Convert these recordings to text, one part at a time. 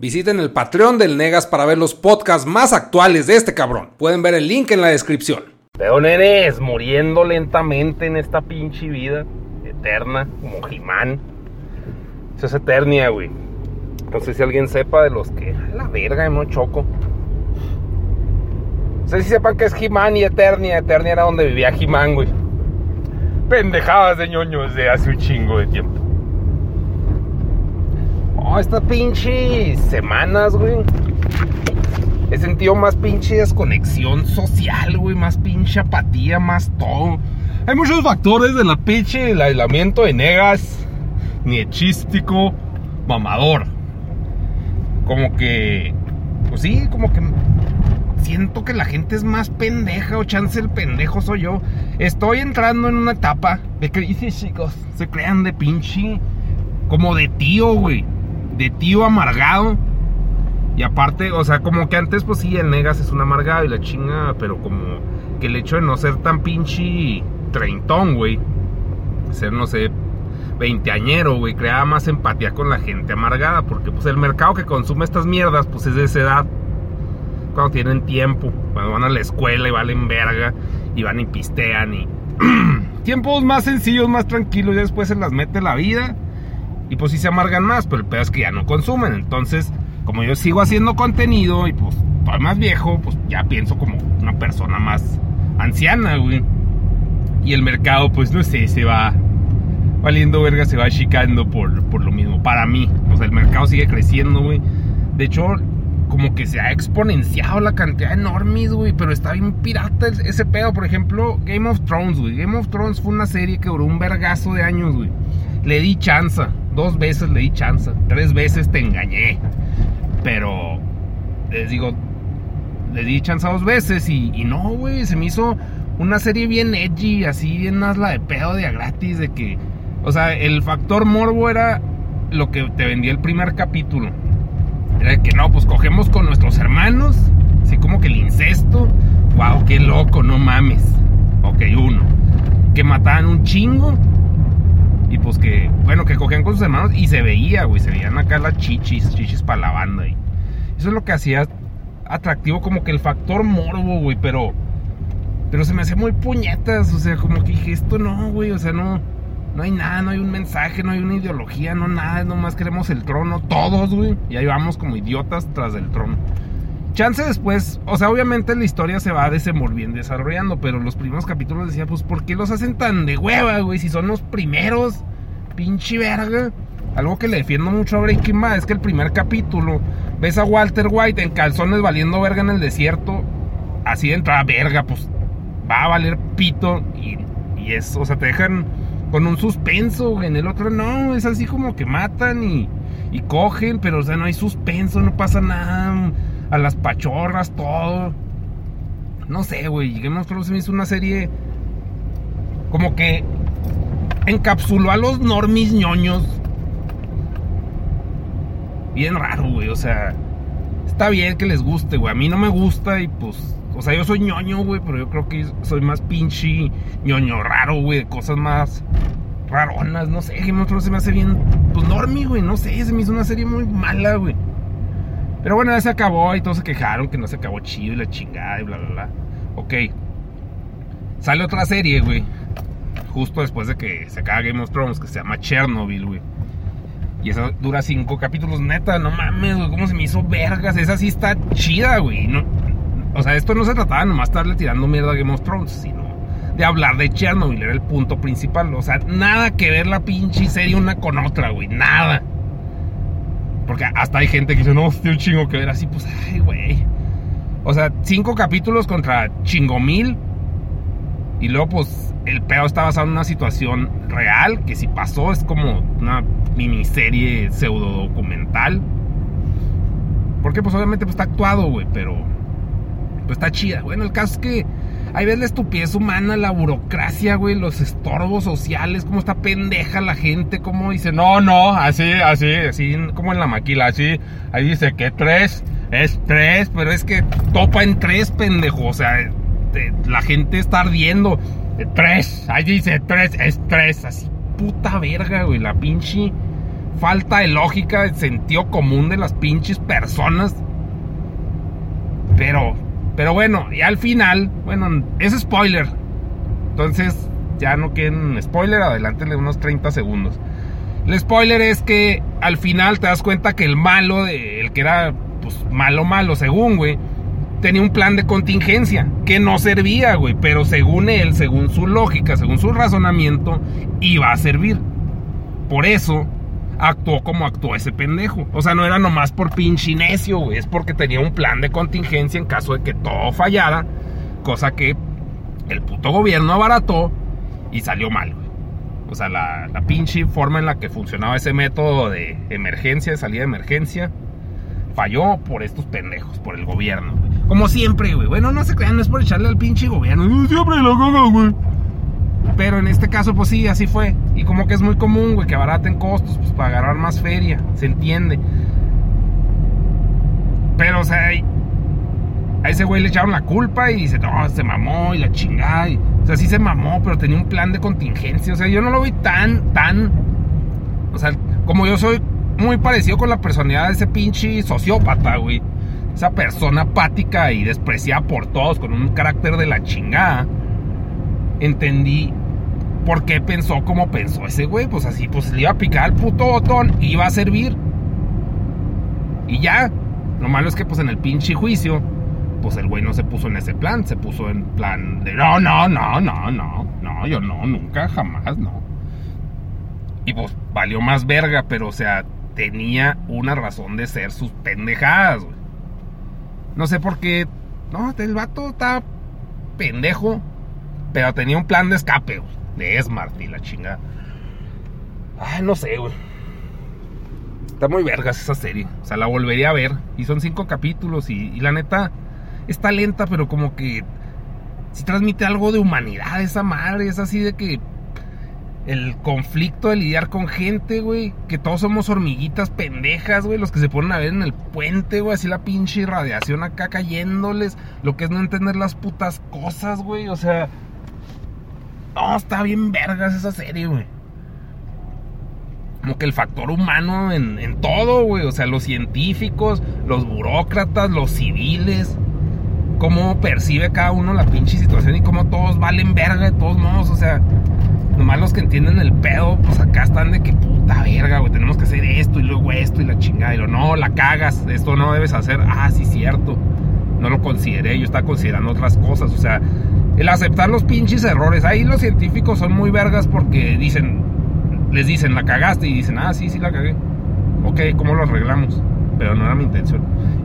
Visiten el Patreon del Negas para ver los podcasts más actuales de este cabrón. Pueden ver el link en la descripción. Veo nenes muriendo lentamente en esta pinche vida eterna, como Jimán. Eso es Eternia, güey. No sé si alguien sepa de los que. La verga, no choco. No sé si sepan que es Jimán y Eternia. Eternia era donde vivía Jimán, güey. Pendejadas de ñoños de hace un chingo de tiempo. Estas pinches semanas, güey. He sentido más pinche desconexión social, güey. Más pinche apatía, más todo. Hay muchos factores de la pinche, el aislamiento de negas, niechístico, mamador. Como que, pues sí, como que siento que la gente es más pendeja o chance el pendejo soy yo. Estoy entrando en una etapa de crisis, chicos. Se crean de pinche, como de tío, güey. De tío amargado. Y aparte, o sea, como que antes, pues sí, el negas es un amargado y la chinga, pero como que el hecho de no ser tan pinche treintón, güey. Ser, no sé, veinteañero, güey, creaba más empatía con la gente amargada, porque pues el mercado que consume estas mierdas, pues es de esa edad. Cuando tienen tiempo, cuando van a la escuela y valen verga, y van y pistean y... Tiempos más sencillos, más tranquilos, y después se las mete la vida, y pues sí se amargan más, pero el pedo es que ya no consumen, entonces, como yo sigo haciendo contenido, y pues estoy más viejo, pues ya pienso como una persona más anciana, güey. Y el mercado, pues no sé, se va valiendo verga, se va achicando por, por lo mismo. Para mí, o sea, el mercado sigue creciendo, güey. De hecho, como que se ha exponenciado la cantidad de güey. Pero está bien pirata ese pedo. Por ejemplo, Game of Thrones, güey. Game of Thrones fue una serie que duró un vergazo de años, güey. Le di chance. Dos veces le di chance. Tres veces te engañé. Pero, les digo, le di chance dos veces y, no, güey. Se me hizo una serie bien edgy, así bien la de pedo de a gratis, de que, o sea, el factor morbo era lo que te vendía el primer capítulo. Era que no, pues cogemos con nuestros hermanos, así como que el incesto, wow, qué loco, no mames. Ok, uno. Que mataban un chingo. Y pues que, bueno, que cogían con sus hermanos y se veía, güey, se veían acá las chichis, chichis para la banda. Y eso es lo que hacía atractivo como que el factor morbo, güey, pero pero se me hace muy puñetas, o sea, como que dije, esto no, güey, o sea, no, no hay nada, no hay un mensaje, no hay una ideología, no nada, nomás queremos el trono, todos, güey. Y ahí vamos como idiotas tras del trono. Chance después, o sea, obviamente la historia se va desenvolviendo, desarrollando, pero los primeros capítulos decía, pues, ¿por qué los hacen tan de hueva, güey? Si son los primeros, pinche verga. Algo que le defiendo mucho a Breaking Bad es que el primer capítulo ves a Walter White en calzones valiendo verga en el desierto, así de entrada, verga, pues va a valer pito y, y es, o sea, te dejan con un suspenso, en el otro no, es así como que matan y, y cogen, pero o sea, no hay suspenso, no pasa nada, a las pachorras, todo. No sé, güey, Game of Thrones me hizo una serie como que encapsuló a los normis ñoños. Bien raro, güey, o sea, está bien que les guste, güey, a mí no me gusta y pues o sea, yo soy ñoño, güey, pero yo creo que soy más pinche ñoño raro, güey, de cosas más raronas, no sé, Game of Thrones se me hace bien, pues normie, güey, no sé, se me hizo una serie muy mala, güey. Pero bueno, ya se acabó y todos se quejaron que no se acabó chido y la chingada y bla, bla, bla. Ok. Sale otra serie, güey. Justo después de que se acaba Game of Thrones, que se llama Chernobyl, güey. Y esa dura cinco capítulos, neta, no mames, güey, cómo se me hizo vergas. Esa sí está chida, güey. No, o sea, esto no se trataba nomás de estarle tirando mierda a Game of Thrones, sino de hablar de Chernobyl, era el punto principal. O sea, nada que ver la pinche serie una con otra, güey, nada. Porque hasta hay gente que dice, no, hostia, un chingo que ver así, pues, ay, güey. O sea, cinco capítulos contra chingomil. Y luego, pues, el pedo está basado en una situación real, que si pasó es como una miniserie pseudo documental. Porque, pues, obviamente, pues, está actuado, güey, pero pues está chida. Bueno, el caso es que ahí ves la estupidez humana, la burocracia, güey, los estorbos sociales, cómo está pendeja la gente, cómo dice, no, no, así, así, así, como en la maquila, así, ahí dice que tres, es tres, pero es que topa en tres, pendejo, o sea, la gente está ardiendo, tres, ahí dice tres, es tres, así, puta verga, güey, la pinche falta de lógica, de sentido común de las pinches personas. Pero, pero bueno, y al final, bueno, es spoiler. Entonces, ya no queden spoiler, adelántenle unos 30 segundos. El spoiler es que al final te das cuenta que el malo, el que era pues malo malo según, güey, tenía un plan de contingencia que no servía, güey, pero según él, según su lógica, según su razonamiento, iba a servir. Por eso actuó como actuó ese pendejo. O sea, no era nomás por pinche necio, güey, es porque tenía un plan de contingencia en caso de que todo fallara, cosa que el puto gobierno abarató y salió mal, güey. O sea, la, pinche forma en la que funcionaba ese método de emergencia, de salida de emergencia, falló por estos pendejos, por el gobierno. Como siempre, güey. Bueno, no se crean, no es por echarle al pinche gobierno. Siempre lo cagan, güey. Pero en este caso, pues sí, así fue. Y como que es muy común, güey, que abaraten costos, pues para agarrar más feria. Se entiende. Pero, o sea, a ese güey le echaron la culpa y dice, no, se mamó y la chingada. o sea, sí se mamó, pero tenía un plan de contingencia. O sea, yo no lo vi tan, tan. O sea, como yo soy muy parecido con la personalidad de ese pinche sociópata, güey. Esa persona apática y despreciada por todos, con un carácter de la chingada. Entendí por qué pensó como pensó ese güey. Pues así, pues le iba a picar al puto botón iba a servir. Y ya. Lo malo es que, pues en el pinche juicio, pues el güey no se puso en ese plan. Se puso en plan de no, no, no, no, no. No, yo no, nunca, jamás, no. Y pues valió más verga, pero o sea, tenía una razón de ser sus pendejadas, güey. No sé por qué. No, el vato está pendejo. Pero tenía un plan de escape, güey. De Smart y la chingada. Ay, no sé, güey. Está muy vergas esa serie. O sea, la volvería a ver. Y son cinco capítulos. Y, la neta, está lenta, pero como que. Si transmite algo de humanidad esa madre. Es así de que el conflicto de lidiar con gente, güey. Que todos somos hormiguitas pendejas, güey. Los que se ponen a ver en el puente, güey. Así la pinche radiación acá cayéndoles. Lo que es no entender las putas cosas, güey. O sea. No, está bien vergas esa serie, güey. Como que el factor humano en, en todo, güey. O sea, los científicos, los burócratas, los civiles. Cómo percibe cada uno la pinche situación y cómo todos valen verga de todos modos. O sea, Nomás los que entienden el pedo, pues acá están de que puta verga, güey, tenemos que hacer esto y luego esto y la chingada. Y lo, no, la cagas, esto no debes hacer. Ah, sí, cierto. No lo consideré, yo estaba considerando otras cosas. O sea, el aceptar los pinches errores. Ahí los científicos son muy vergas porque dicen, les dicen, la cagaste y dicen, ah, sí, sí, la cagué. Ok, ¿cómo lo arreglamos? Pero no era mi intención.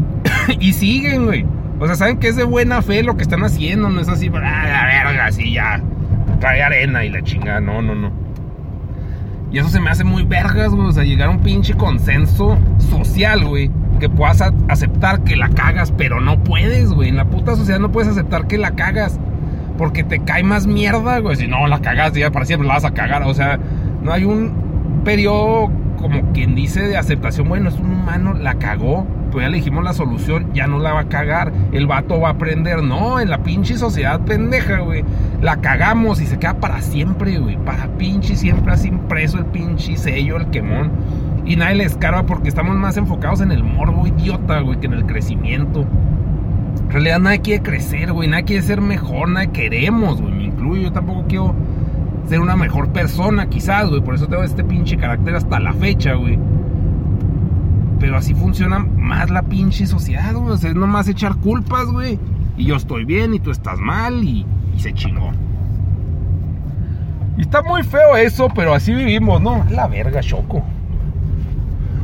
y siguen, güey. O sea, saben que es de buena fe lo que están haciendo, no es así, ah, la verga, así ya trae arena y la chingada. No, no, no. Y eso se me hace muy vergas, güey. O sea, llegar a un pinche consenso social, güey. Que puedas aceptar que la cagas, pero no puedes, güey. En la puta sociedad no puedes aceptar que la cagas. Porque te cae más mierda, güey. Si no la cagas, ya para siempre la vas a cagar. O sea, no hay un periodo como quien dice de aceptación. Bueno, es un humano, la cagó pues ya le dijimos la solución, ya no la va a cagar, el vato va a aprender. No, en la pinche sociedad pendeja, güey. La cagamos y se queda para siempre, güey. Para pinche siempre así impreso el pinche sello, el quemón. Y nadie le escarba porque estamos más enfocados en el morbo idiota, güey, que en el crecimiento. En realidad nadie quiere crecer, güey. Nadie quiere ser mejor, nadie queremos, güey. Me incluyo, yo tampoco quiero ser una mejor persona, quizás, güey. Por eso tengo este pinche carácter hasta la fecha, güey pero así funciona más la pinche sociedad, güey. O sea, es nomás echar culpas, güey. Y yo estoy bien y tú estás mal y, se chingó. Y está muy feo eso, pero así vivimos, ¿no? La verga, Choco.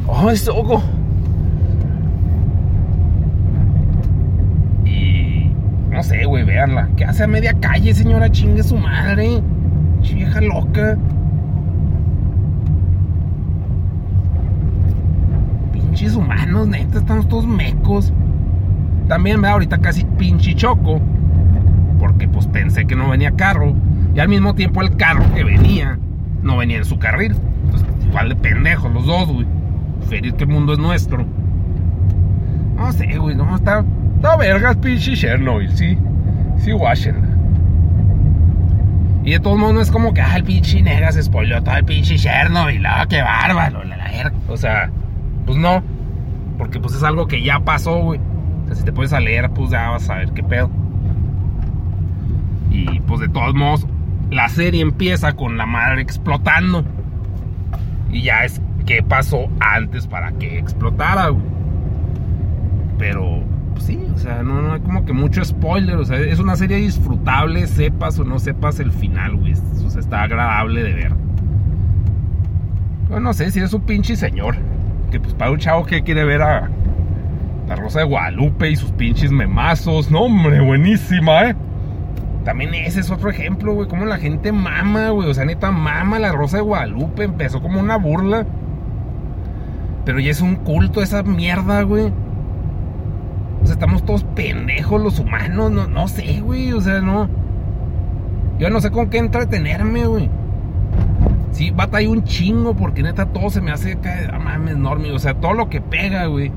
Oh, Choco. Y. No sé, güey, véanla. ¿Qué hace a media calle, señora? Chingue su madre. Vieja loca. pinches humanos, neta, estamos todos mecos. También me ahorita casi pinche choco. Porque pues pensé que no venía carro. Y al mismo tiempo el carro que venía no venía en su carril. Entonces, igual de pendejos los dos, güey. Ferir que el mundo es nuestro. No sé, güey, no, está. Está vergas, pinche Chernobyl, sí. Sí, Washington. Y de todos modos no es como que, ah, el pinche nega se spoileó todo el pinche Chernobyl, ah, qué bárbaro, la, la. O sea, pues no. Porque pues es algo que ya pasó, güey. O sea, si te puedes leer, pues ya vas a ver qué pedo. Y pues de todos modos, la serie empieza con la madre explotando. Y ya es qué pasó antes para que explotara, güey. Pero, pues sí, o sea, no, no hay como que mucho spoiler. O sea, es una serie disfrutable, sepas o no sepas el final, güey. O sea, está agradable de ver. Bueno, no sé si es un pinche señor. Que pues para un chavo que quiere ver a la Rosa de Guadalupe y sus pinches memazos. No, hombre, buenísima, eh. También ese es otro ejemplo, güey. Como la gente mama, güey. O sea, neta, mama la Rosa de Guadalupe. Empezó como una burla. Pero ya es un culto esa mierda, güey. Estamos todos pendejos los humanos. No, no sé, güey. O sea, no. Yo no sé con qué entretenerme, güey. Sí, batalla un chingo porque neta todo se me hace. Ah, mames, enorme. O sea, todo lo que pega, güey.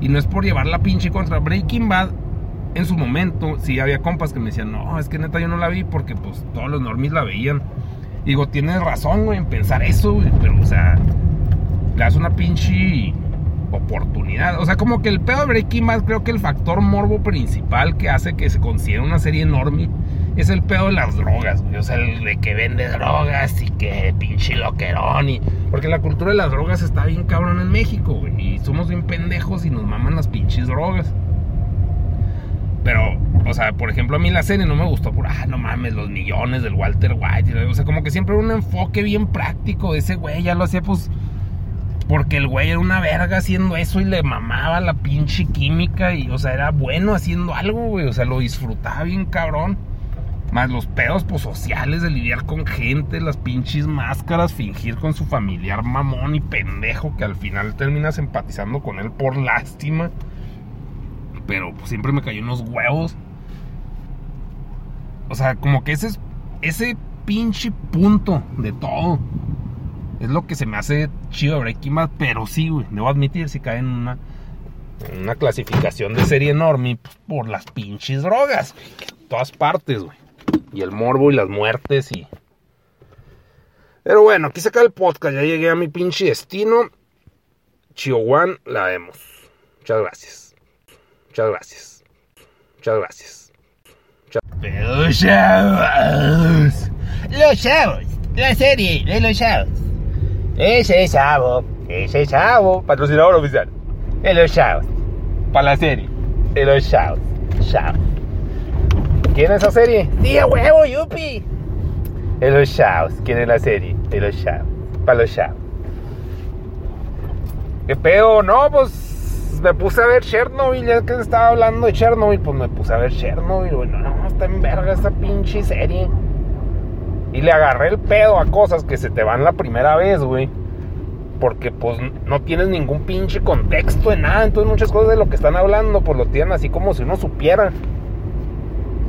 Y no es por llevar la pinche contra Breaking Bad. En su momento, sí había compas que me decían, no, es que neta yo no la vi porque pues todos los normis la veían. Digo, tienes razón, güey, en pensar eso, güey. Pero, o sea, le das una pinche oportunidad. O sea, como que el pedo de Breaking Bad, creo que el factor morbo principal que hace que se considere una serie enorme es el pedo de las drogas, güey. O sea, el de que vende drogas y que pinche loquerón. Y... Porque la cultura de las drogas está bien cabrón en México, güey. Y somos bien pendejos y nos maman las pinches drogas. Pero, o sea, por ejemplo, a mí la serie no me gustó por, ah, no mames, los millones del Walter White. O sea, como que siempre un enfoque bien práctico. Ese güey ya lo hacía, pues, porque el güey era una verga haciendo eso y le mamaba la pinche química. Y, o sea, era bueno haciendo algo, güey. O sea, lo disfrutaba bien cabrón. Más los pedos pues, sociales de lidiar con gente, las pinches máscaras, fingir con su familiar mamón y pendejo que al final terminas empatizando con él por lástima. Pero pues, siempre me cayó unos huevos. O sea, como que ese es ese pinche punto de todo. Es lo que se me hace chido Breaking Bad, pero sí, güey, debo admitir si cae en una una clasificación de serie enorme pues, por las pinches drogas, todas partes, güey. Y el morbo y las muertes y Pero bueno, aquí se acaba el podcast, ya llegué a mi pinche destino. Chihuahua, la vemos. Muchas gracias. Muchas gracias. Muchas gracias. Los chavos. Los chavos. La serie de los chavos. Ese chavo. Ese chavo. Patrocinador oficial. De los chavos. Para la serie. De los chavos. Chavos. ¿Quién es esa serie? Día huevo, yupi. De los chavos. ¿Quién es la serie? De los chavos. Para los chavos. ¿Qué pedo? No, pues me puse a ver Chernobyl, ya que estaba hablando de Chernobyl, pues me puse a ver Chernobyl, bueno, no, está en verga esta pinche serie. Y le agarré el pedo a cosas que se te van la primera vez, güey. Porque pues no tienes ningún pinche contexto de nada. Entonces muchas cosas de lo que están hablando, pues lo tienen así como si uno supiera.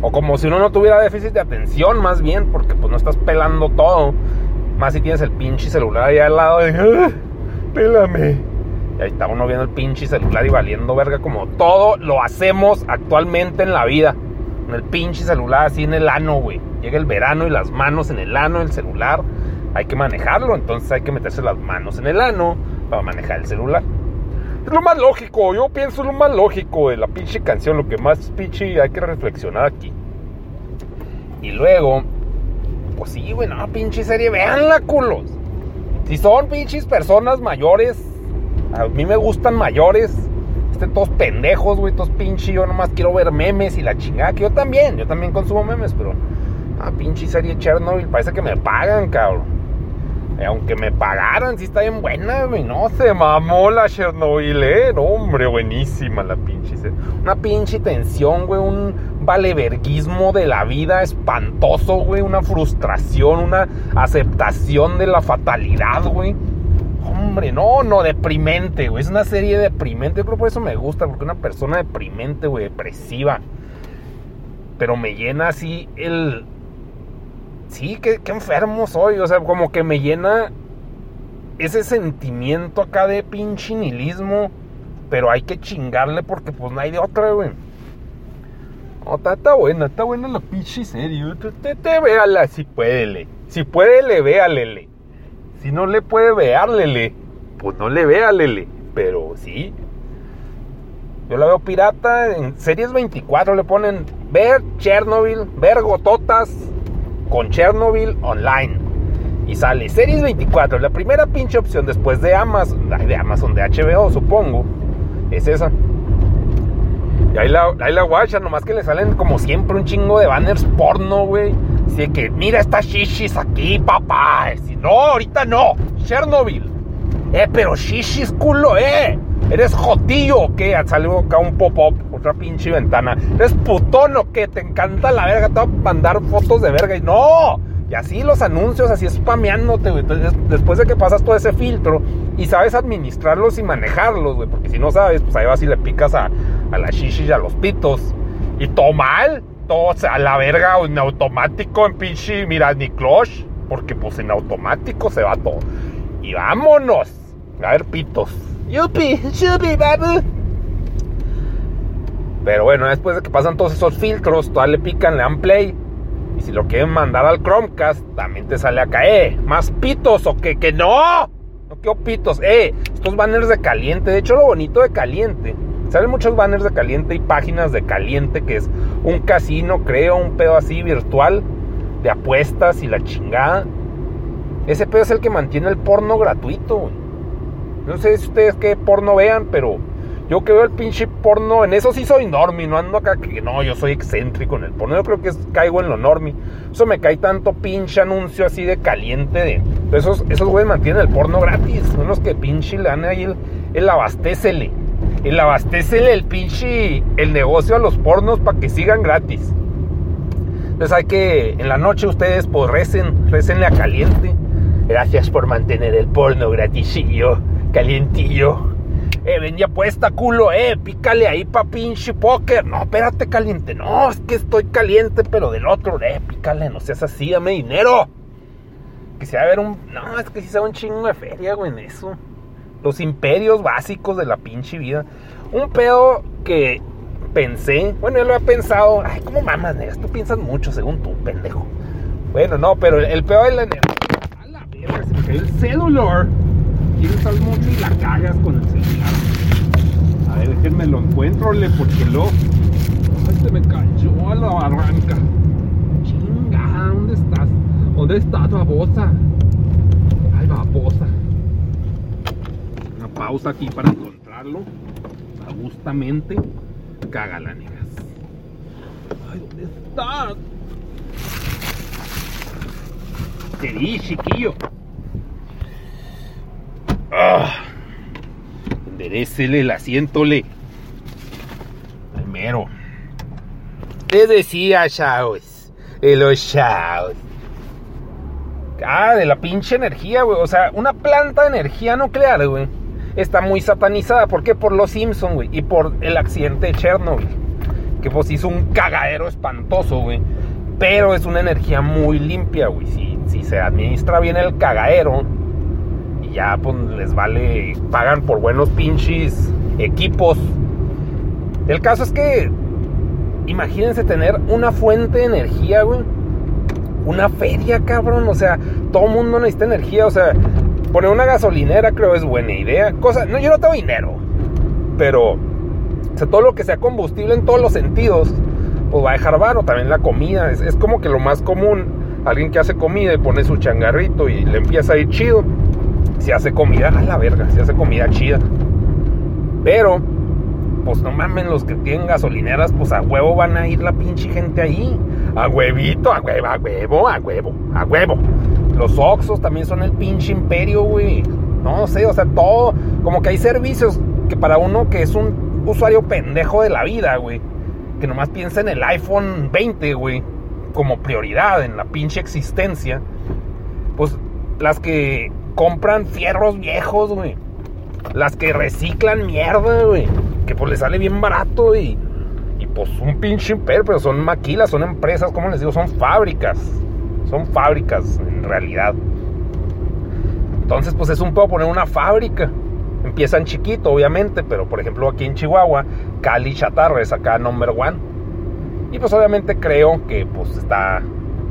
O como si uno no tuviera déficit de atención, más bien, porque pues no estás pelando todo. Más si tienes el pinche celular ahí al lado de... "Ah, Pélame. Y ahí está uno viendo el pinche celular y valiendo verga como todo lo hacemos actualmente en la vida. En el pinche celular así en el ano, güey. Llega el verano y las manos en el ano del celular. Hay que manejarlo, entonces hay que meterse las manos en el ano para manejar el celular. Es lo más lógico, yo pienso lo más lógico de la pinche canción, lo que más pinche hay que reflexionar aquí. Y luego, pues sí, güey, no, pinche serie, véanla, culos. Si son pinches personas mayores, a mí me gustan mayores. Estén todos pendejos, güey, todos pinches. Yo nomás quiero ver memes y la chingada. Que yo también, yo también consumo memes, pero. Ah, pinche serie Chernobyl, parece que me pagan, cabrón. Eh, aunque me pagaran, sí está bien buena, güey. No, se mamó la Chernobyl, eh. Hombre, buenísima la pinche serie. Una pinche tensión, güey. Un valeverguismo de la vida espantoso, güey. Una frustración, una aceptación de la fatalidad, güey. No, no, deprimente, güey. Es una serie deprimente. Yo creo por eso me gusta, porque una persona deprimente, güey, depresiva. Pero me llena así el. Sí, qué, enfermo soy. O sea, como que me llena ese sentimiento acá de pinche nihilismo. Pero hay que chingarle porque pues no hay de otra, güey. No, está, está buena, está buena la pinche serie. Te, te, véala si puede, le. Si puede, le véale, le. Si no le puede vearle, le. Pues no le véale, le. Pero sí. Yo la veo pirata en series 24. Le ponen ver Chernobyl, ver Gototas con Chernobyl online. Y sale series 24. La primera pinche opción después de Amazon, de Amazon, de HBO, supongo. Es esa. Y ahí la, ahí la guacha, nomás que le salen como siempre un chingo de banners porno, güey. Así que, mira estas shishis aquí, papá. Si no, ahorita no. Chernobyl. Eh, pero shishis, culo, eh. ¿Eres jotillo o qué? Salió acá un pop-up, otra pinche ventana. ¿Eres putón o? ¿Te encanta la verga? Te voy a mandar fotos de verga. Y no. Y así los anuncios, así spameándote, güey. Entonces, después de que pasas todo ese filtro y sabes administrarlos y manejarlos, güey. Porque si no sabes, pues ahí vas y le picas a, a la shishi y a los pitos. Y todo mal. Todo a la verga en automático, en pinche, mira, ni clutch. Porque pues en automático se va todo. Y vámonos. A ver, pitos. Yupi, yupi, babu. Pero bueno, después de que pasan todos esos filtros, todavía le pican, le dan play. Y si lo quieren mandar al Chromecast, también te sale acá, eh, más pitos o que, que no. No quiero pitos, eh, estos banners de caliente. De hecho, lo bonito de caliente, salen muchos banners de caliente y páginas de caliente, que es un casino, creo, un pedo así virtual de apuestas y la chingada. Ese pedo es el que mantiene el porno gratuito, güey. No sé si ustedes qué porno vean, pero yo que veo el pinche porno, en eso sí soy normie, no ando acá que no, yo soy excéntrico en el porno. Yo creo que es, caigo en lo normie. Eso me cae tanto pinche anuncio así de caliente de. Esos, esos güeyes mantienen el porno gratis. Son que pinche le dan ahí el, el abastécele. El abastécele el pinche el negocio a los pornos para que sigan gratis. Entonces hay que, en la noche ustedes pues recen, recenle a caliente. Gracias por mantener el porno gratisillo, calientillo. Eh, ven puesta, culo, eh, pícale ahí pa' pinche póker. No, espérate, caliente. No, es que estoy caliente, pero del otro, eh, pícale, no seas así, dame dinero. Que se va a ver un. No, es que sí se va un chingo de feria, güey, en eso. Los imperios básicos de la pinche vida. Un pedo que pensé, bueno, yo lo he pensado. Ay, ¿cómo mamas, negas? Tú piensas mucho, según tú, pendejo. Bueno, no, pero el, el pedo de la energía. A la verga, se me el celular. Usar mucho y la cagas con el celular. A ver, déjenme lo encuentro, le, porque lo. Se me cayó a la barranca. Chinga, ¿dónde estás? ¿Dónde estás, babosa? Ay, babosa. Una pausa aquí para encontrarlo. Justamente. Cágala, negas. Ay, ¿dónde estás? Te di, chiquillo. Ah. Enderécele el asiento, le. Primero. Te decía, chavos. De los chavos. Ah, de la pinche energía, güey. O sea, una planta de energía nuclear, güey. Está muy satanizada. ¿Por qué? Por los Simpsons, güey. Y por el accidente de Chernobyl. Que pues hizo un cagadero espantoso, güey. Pero es una energía muy limpia, güey. Si, si se administra bien el cagadero, ya pues les vale, pagan por buenos pinches equipos. El caso es que, imagínense tener una fuente de energía, güey. Una feria, cabrón. O sea, todo mundo necesita energía. O sea, poner una gasolinera creo es buena idea. Cosa, no, yo no tengo dinero. Pero, todo lo que sea combustible en todos los sentidos, pues va a dejar varo. También la comida. Es, es como que lo más común. Alguien que hace comida y pone su changarrito y le empieza a ir chido se hace comida a la verga, se hace comida chida. Pero, pues no mamen, los que tienen gasolineras, pues a huevo van a ir la pinche gente ahí. A huevito, a huevo, a huevo, a huevo, a huevo. Los Oxos también son el pinche imperio, güey. No sé, o sea, todo. Como que hay servicios que para uno que es un usuario pendejo de la vida, güey. Que nomás piensa en el iPhone 20, güey. Como prioridad en la pinche existencia. Pues las que compran fierros viejos, güey. Las que reciclan mierda, güey. Que pues les sale bien barato y. Y pues un pinche imperio, pero son maquilas, son empresas, como les digo, son fábricas. Son fábricas, en realidad. Entonces, pues es un poco poner una fábrica. Empiezan chiquito, obviamente, pero por ejemplo aquí en Chihuahua, Cali Chatarra es acá number one. Y pues obviamente creo que pues está,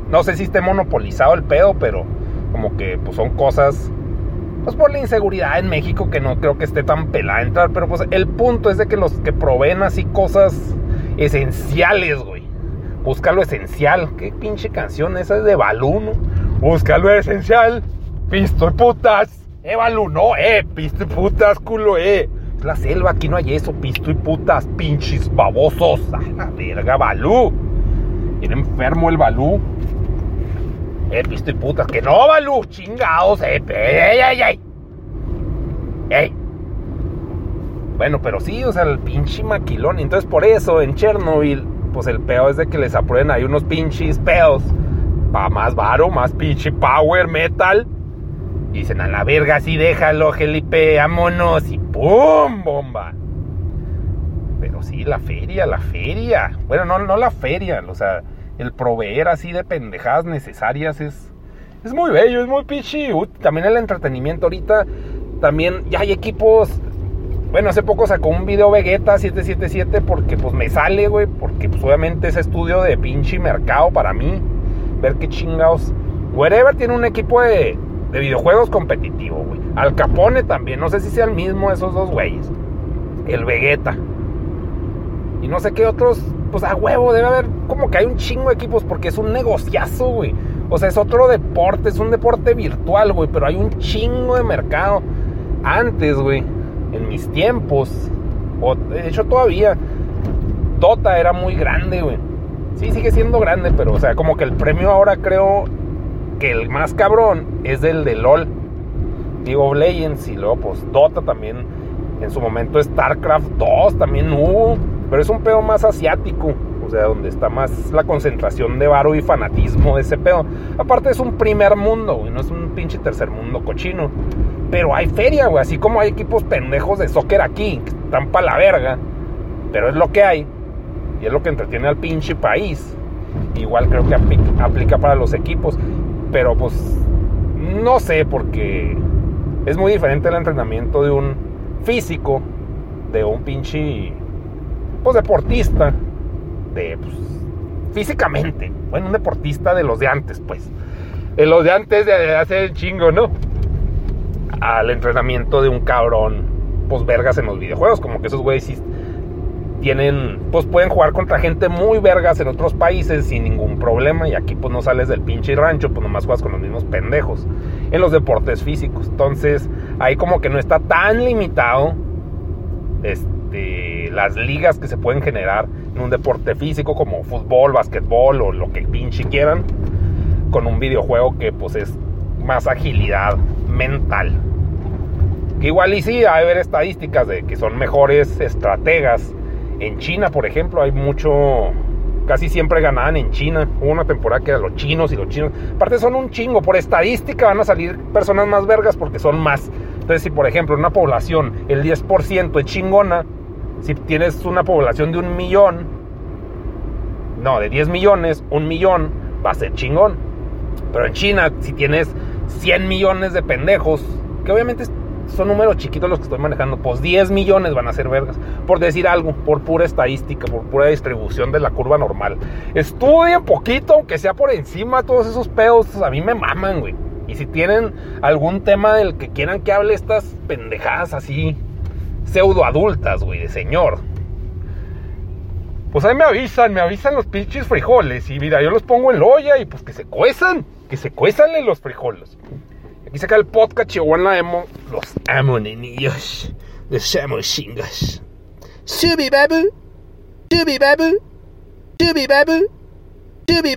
no sé si esté monopolizado el pedo, pero como que pues son cosas, pues por la inseguridad en México que no creo que esté tan pelada entrar, pero pues el punto es de que los que proveen así cosas esenciales, güey. Busca lo esencial. Qué pinche canción esa es de Balú, ¿no? Busca lo esencial. Pisto y putas. Eh, Balú, no, eh. Pisto y putas, culo, eh. La selva, aquí no hay eso. Pisto y putas, pinches babosos. A la verga, Balú. Viene enfermo el Balú. Eh, pisto y putas. Que no, Balú. Chingados, eh. Ey, ey, ey. Ey. Bueno, pero sí, o sea, el pinche maquilón. Entonces, por eso en Chernobyl, pues el peo es de que les aprueben ahí unos pinches peos. Pa' más varo, más pinche power metal. Dicen, a la verga, sí, déjalo, Felipe, vámonos. Y ¡pum! Bomba. Pero sí, la feria, la feria. Bueno, no, no la feria, o sea, el proveer así de pendejadas necesarias es. Es muy bello, es muy pinche. También el entretenimiento ahorita. También ya hay equipos bueno, hace poco sacó un video Vegeta 777 porque pues me sale, güey, porque pues obviamente es estudio de pinche mercado para mí. Ver qué chingados. Wherever tiene un equipo de, de videojuegos competitivo, güey. Al Capone también, no sé si sea el mismo esos dos güeyes. El Vegeta. Y no sé qué otros, pues a huevo, debe haber como que hay un chingo de equipos porque es un negociazo, güey. O sea, es otro deporte, es un deporte virtual, güey, pero hay un chingo de mercado. Antes, güey, en mis tiempos, o de hecho todavía, Dota era muy grande, güey. Sí, sigue siendo grande, pero o sea, como que el premio ahora creo que el más cabrón es el de LOL. Digo Legends y luego pues Dota también. En su momento StarCraft 2 también hubo. Pero es un pedo más asiático. O sea, donde está más la concentración de varo y fanatismo de ese pedo. Aparte es un primer mundo, güey. No es un pinche tercer mundo cochino. Pero hay feria, güey. Así como hay equipos pendejos de soccer aquí, que están pa' la verga. Pero es lo que hay. Y es lo que entretiene al pinche país. Igual creo que aplica para los equipos. Pero pues no sé, porque es muy diferente el entrenamiento de un físico, de un pinche, pues deportista, de, pues, físicamente. Bueno, un deportista de los de antes, pues. De los de antes de hacer el chingo, ¿no? al entrenamiento de un cabrón, pues vergas en los videojuegos, como que esos güeyes tienen, pues pueden jugar contra gente muy vergas en otros países sin ningún problema y aquí pues no sales del pinche rancho, pues nomás juegas con los mismos pendejos en los deportes físicos. Entonces, ahí como que no está tan limitado este, las ligas que se pueden generar en un deporte físico como fútbol, básquetbol o lo que pinche quieran, con un videojuego que pues es más agilidad mental. Que igual y sí, hay ver estadísticas de que son mejores estrategas. En China, por ejemplo, hay mucho... Casi siempre ganaban en China. Hubo una temporada que eran los chinos y los chinos. Aparte son un chingo. Por estadística van a salir personas más vergas porque son más. Entonces, si por ejemplo una población el 10% es chingona, si tienes una población de un millón, no, de 10 millones, un millón va a ser chingón. Pero en China, si tienes 100 millones de pendejos, que obviamente son números chiquitos los que estoy manejando, pues 10 millones van a ser vergas, por decir algo, por pura estadística, por pura distribución de la curva normal. Estudien poquito, aunque sea por encima, todos esos pedos, a mí me maman, güey. Y si tienen algún tema del que quieran que hable estas pendejadas así, pseudo adultas, güey, de señor. Pues ahí me avisan, me avisan los pinches frijoles. Y mira, yo los pongo en la olla y pues que se cuezan que se cuezan los frijoles. Aquí saca el podcast Chihuahua Emo. Los amo, niños. Los amo, chingas. Subi babu. Subi babu. Subi babu. Subi